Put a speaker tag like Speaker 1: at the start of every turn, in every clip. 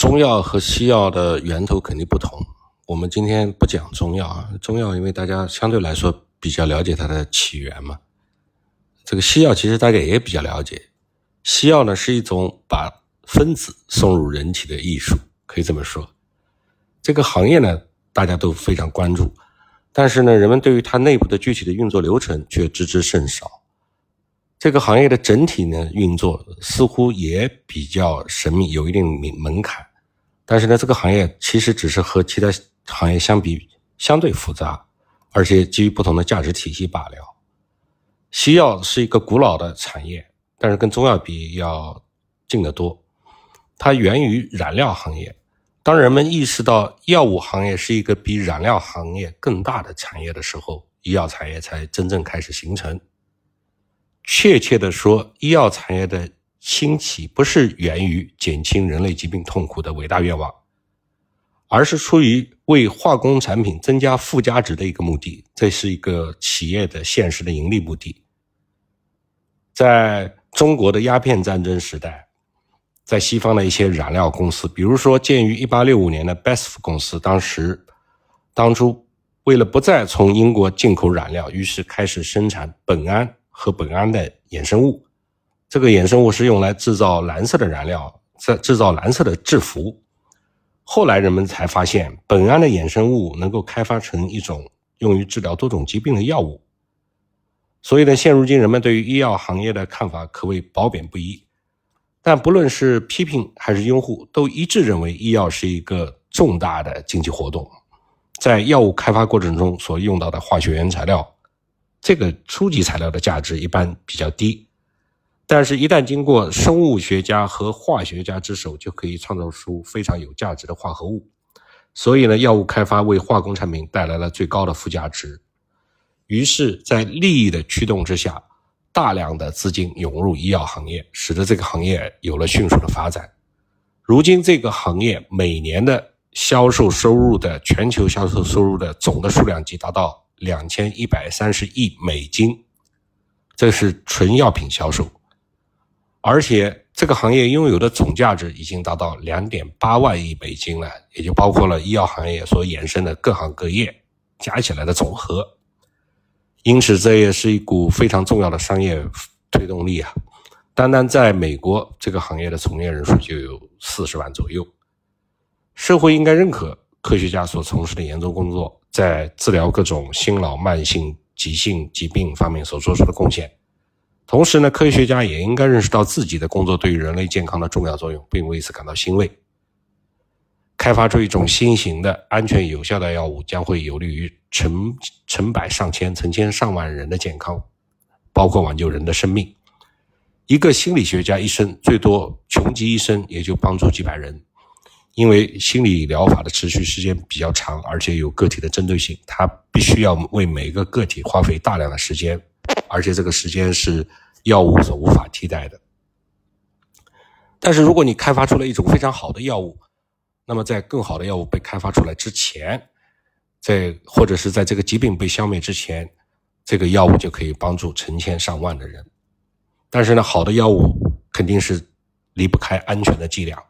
Speaker 1: 中药和西药的源头肯定不同。我们今天不讲中药啊，中药因为大家相对来说比较了解它的起源嘛。这个西药其实大家也比较了解。西药呢是一种把分子送入人体的艺术，可以这么说。这个行业呢大家都非常关注，但是呢人们对于它内部的具体的运作流程却知之甚少。这个行业的整体呢运作似乎也比较神秘，有一定门门槛。但是呢，这个行业其实只是和其他行业相比相对复杂，而且基于不同的价值体系罢了。西药是一个古老的产业，但是跟中药比要近得多。它源于染料行业。当人们意识到药物行业是一个比染料行业更大的产业的时候，医药产业才真正开始形成。确切的说，医药产业的兴起不是源于减轻人类疾病痛苦的伟大愿望，而是出于为化工产品增加附加值的一个目的。这是一个企业的现实的盈利目的。在中国的鸦片战争时代，在西方的一些染料公司，比如说建于1865年的 b e s f 公司，当时当初为了不再从英国进口染料，于是开始生产苯胺。和苯胺的衍生物，这个衍生物是用来制造蓝色的燃料，在制造蓝色的制服。后来人们才发现，苯胺的衍生物能够开发成一种用于治疗多种疾病的药物。所以呢，现如今人们对于医药行业的看法可谓褒贬不一。但不论是批评还是拥护，都一致认为医药是一个重大的经济活动。在药物开发过程中所用到的化学原材料。这个初级材料的价值一般比较低，但是，一旦经过生物学家和化学家之手，就可以创造出非常有价值的化合物。所以呢，药物开发为化工产品带来了最高的附加值。于是，在利益的驱动之下，大量的资金涌入医药行业，使得这个行业有了迅速的发展。如今，这个行业每年的销售收入的全球销售收入的总的数量级达到。两千一百三十亿美金，这是纯药品销售，而且这个行业拥有的总价值已经达到两点八万亿美金了，也就包括了医药行业所衍生的各行各业加起来的总和。因此，这也是一股非常重要的商业推动力啊！单单在美国，这个行业的从业人数就有四十万左右。社会应该认可科学家所从事的研究工作。在治疗各种心脑慢性急性疾病方面所做出的贡献，同时呢，科学家也应该认识到自己的工作对于人类健康的重要作用，并为此感到欣慰。开发出一种新型的安全有效的药物，将会有利于成成百上千、成千上万人的健康，包括挽救人的生命。一个心理学家一生最多穷极一生，也就帮助几百人。因为心理疗法的持续时间比较长，而且有个体的针对性，它必须要为每个个体花费大量的时间，而且这个时间是药物所无法替代的。但是，如果你开发出了一种非常好的药物，那么在更好的药物被开发出来之前，在或者是在这个疾病被消灭之前，这个药物就可以帮助成千上万的人。但是呢，好的药物肯定是离不开安全的剂量。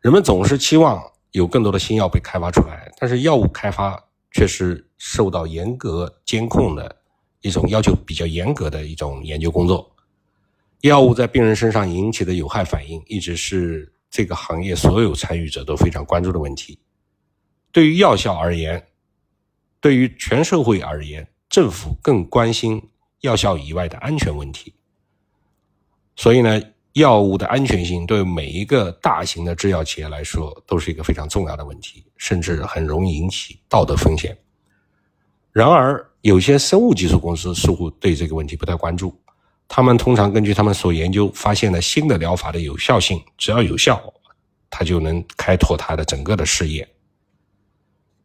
Speaker 1: 人们总是期望有更多的新药被开发出来，但是药物开发却是受到严格监控的一种要求比较严格的一种研究工作。药物在病人身上引起的有害反应，一直是这个行业所有参与者都非常关注的问题。对于药效而言，对于全社会而言，政府更关心药效以外的安全问题。所以呢？药物的安全性对每一个大型的制药企业来说都是一个非常重要的问题，甚至很容易引起道德风险。然而，有些生物技术公司似乎对这个问题不太关注。他们通常根据他们所研究发现的新的疗法的有效性，只要有效，他就能开拓他的整个的事业。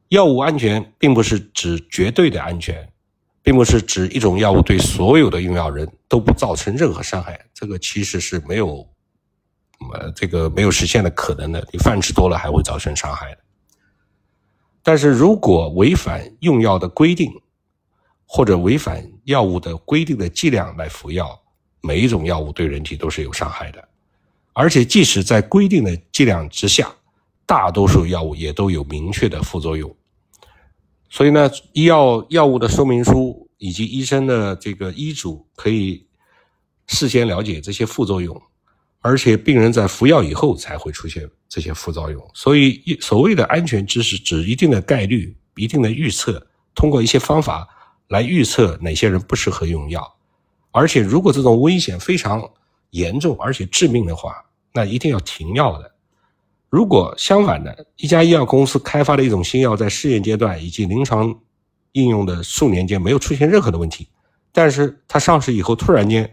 Speaker 1: 药物安全并不是指绝对的安全。并不是指一种药物对所有的用药人都不造成任何伤害，这个其实是没有，呃，这个没有实现的可能的。你饭吃多了还会造成伤害的。但是如果违反用药的规定，或者违反药物的规定的剂量来服药，每一种药物对人体都是有伤害的。而且即使在规定的剂量之下，大多数药物也都有明确的副作用。所以呢，医药药物的说明书以及医生的这个医嘱可以事先了解这些副作用，而且病人在服药以后才会出现这些副作用。所以一，所谓的安全知识指一定的概率、一定的预测，通过一些方法来预测哪些人不适合用药。而且，如果这种危险非常严重而且致命的话，那一定要停药的。如果相反的，一家医药公司开发的一种新药在试验阶段以及临床应用的数年间没有出现任何的问题，但是它上市以后突然间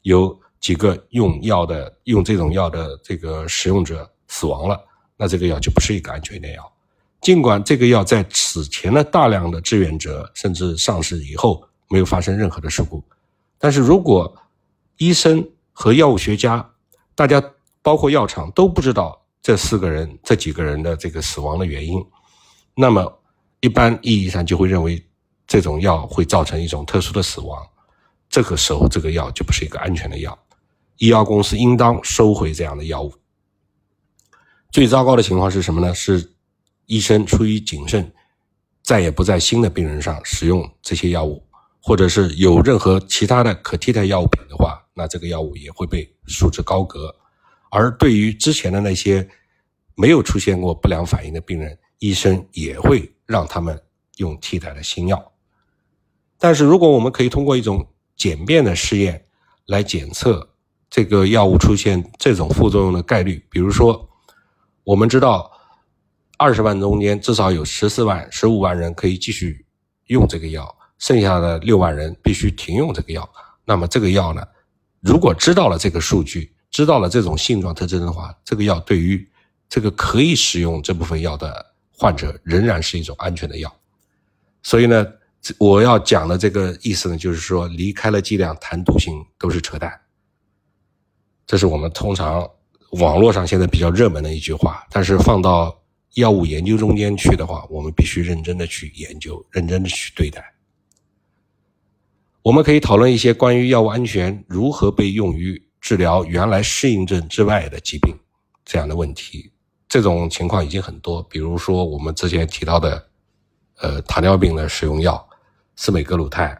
Speaker 1: 有几个用药的用这种药的这个使用者死亡了，那这个药就不是一个安全的药。尽管这个药在此前的大量的志愿者甚至上市以后没有发生任何的事故，但是如果医生和药物学家，大家包括药厂都不知道。这四个人、这几个人的这个死亡的原因，那么一般意义上就会认为这种药会造成一种特殊的死亡。这个时候，这个药就不是一个安全的药，医药公司应当收回这样的药物。最糟糕的情况是什么呢？是医生出于谨慎，再也不在新的病人上使用这些药物，或者是有任何其他的可替代药物品的话，那这个药物也会被束之高阁。而对于之前的那些没有出现过不良反应的病人，医生也会让他们用替代的新药。但是，如果我们可以通过一种简便的试验来检测这个药物出现这种副作用的概率，比如说，我们知道二十万中间至少有十四万、十五万人可以继续用这个药，剩下的六万人必须停用这个药。那么，这个药呢？如果知道了这个数据，知道了这种性状特征的话，这个药对于这个可以使用这部分药的患者仍然是一种安全的药。所以呢，我要讲的这个意思呢，就是说离开了剂量谈毒性都是扯淡。这是我们通常网络上现在比较热门的一句话，但是放到药物研究中间去的话，我们必须认真的去研究，认真的去对待。我们可以讨论一些关于药物安全如何被用于。治疗原来适应症之外的疾病，这样的问题，这种情况已经很多。比如说我们之前提到的，呃，糖尿病的使用药司美格鲁肽，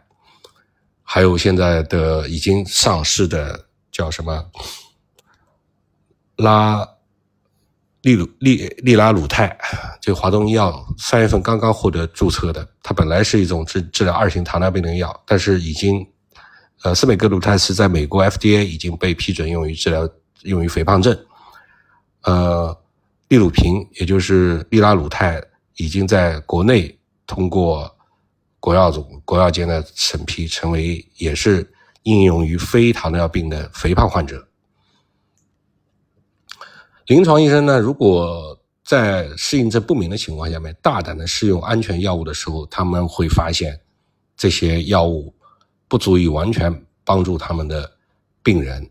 Speaker 1: 还有现在的已经上市的叫什么拉利鲁利利拉鲁肽，这个华东医药三月份刚刚获得注册的，它本来是一种治治疗二型糖尿病的药，但是已经。呃，司美格鲁肽是在美国 FDA 已经被批准用于治疗用于肥胖症。呃，利鲁平也就是利拉鲁肽已经在国内通过国药总国药监的审批，成为也是应用于非糖尿病的肥胖患者。临床医生呢，如果在适应症不明的情况下面大胆的试用安全药物的时候，他们会发现这些药物。不足以完全帮助他们的病人。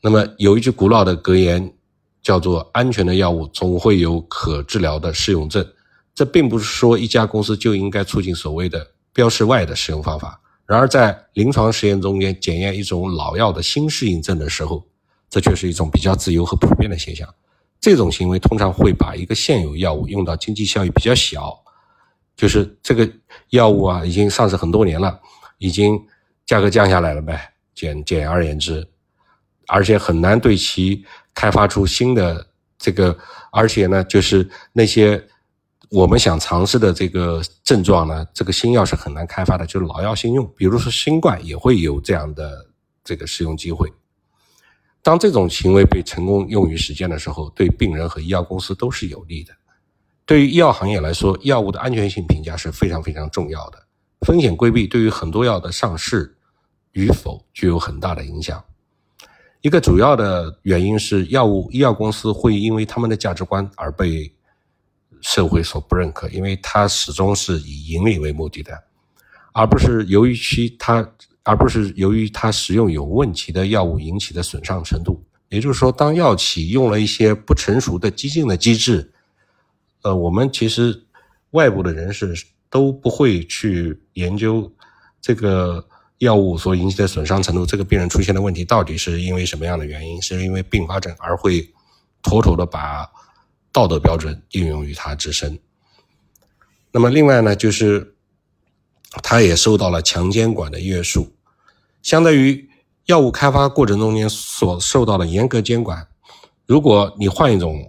Speaker 1: 那么有一句古老的格言，叫做“安全的药物总会有可治疗的适用症”。这并不是说一家公司就应该促进所谓的标示外的使用方法。然而，在临床实验中间检验一种老药的新适应症的时候，这却是一种比较自由和普遍的现象。这种行为通常会把一个现有药物用到经济效益比较小，就是这个药物啊已经上市很多年了。已经价格降下来了呗，简简而言之，而且很难对其开发出新的这个，而且呢，就是那些我们想尝试的这个症状呢，这个新药是很难开发的，就是老药新用。比如说新冠也会有这样的这个使用机会。当这种行为被成功用于实践的时候，对病人和医药公司都是有利的。对于医药行业来说，药物的安全性评价是非常非常重要的。风险规避对于很多药的上市与否具有很大的影响。一个主要的原因是，药物医药公司会因为他们的价值观而被社会所不认可，因为它始终是以盈利为目的的，而不是由于其它，而不是由于它使用有问题的药物引起的损伤程度。也就是说，当药企用了一些不成熟的激进的机制，呃，我们其实外部的人士。都不会去研究这个药物所引起的损伤程度，这个病人出现的问题到底是因为什么样的原因？是因为并发症，而会妥妥的把道德标准应用于它自身。那么另外呢，就是它也受到了强监管的约束，相对于药物开发过程中间所受到的严格监管，如果你换一种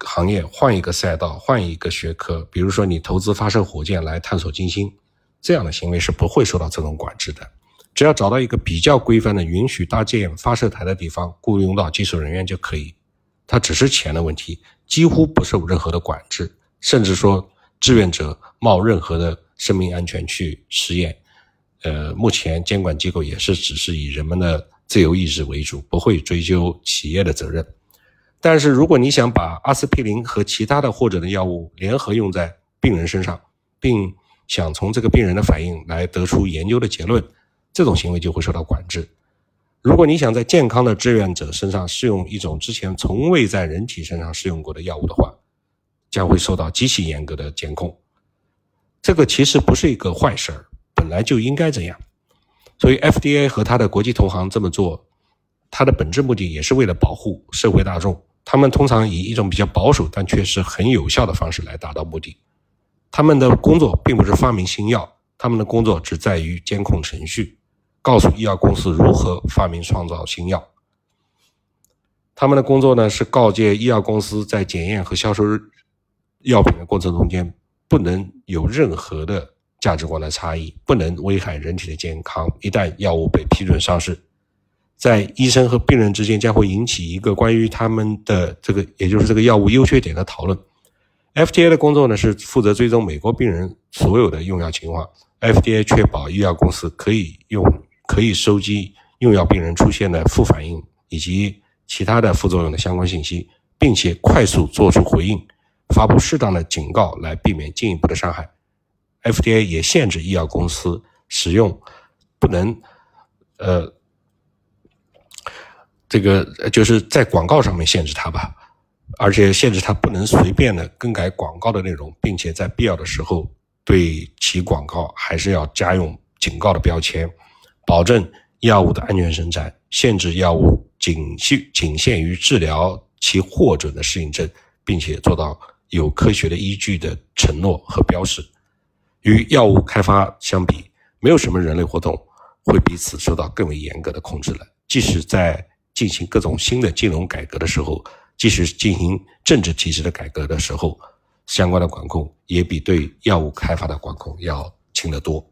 Speaker 1: 行业、换一个赛道、换一个学科，比如说你投资发射火箭来探索金星，这样的行为是不会受到这种管制的。只要找到一个比较规范的、允许搭建发射台的地方，雇佣到技术人员就可以。它只是钱的问题，几乎不受任何的管制，甚至说志愿者冒任何的生命安全去实验。呃，目前监管机构也是只是以人们的自由意志为主，不会追究企业的责任。但是，如果你想把阿司匹林和其他的或者的药物联合用在病人身上，并想从这个病人的反应来得出研究的结论，这种行为就会受到管制。如果你想在健康的志愿者身上试用一种之前从未在人体身上试用过的药物的话，将会受到极其严格的监控。这个其实不是一个坏事儿，本来就应该这样。所以 FDA 和他的国际同行这么做，它的本质目的也是为了保护社会大众。他们通常以一种比较保守但确实很有效的方式来达到目的。他们的工作并不是发明新药，他们的工作只在于监控程序，告诉医药公司如何发明创造新药。他们的工作呢是告诫医药公司在检验和销售药品的过程中间不能有任何的价值观的差异，不能危害人体的健康。一旦药物被批准上市，在医生和病人之间将会引起一个关于他们的这个，也就是这个药物优缺点的讨论。FDA 的工作呢是负责追踪美国病人所有的用药情况。FDA 确保医药公司可以用可以收集用药病人出现的副反应以及其他的副作用的相关信息，并且快速做出回应，发布适当的警告来避免进一步的伤害。FDA 也限制医药公司使用不能呃这个就是在广告上面限制它吧。而且限制它不能随便的更改广告的内容，并且在必要的时候对其广告还是要加用警告的标签，保证药物的安全生产，限制药物仅限仅限于治疗其获准的适应症，并且做到有科学的依据的承诺和标示。与药物开发相比，没有什么人类活动会比此受到更为严格的控制了。即使在进行各种新的金融改革的时候。即使进行政治体制的改革的时候，相关的管控也比对药物开发的管控要轻得多。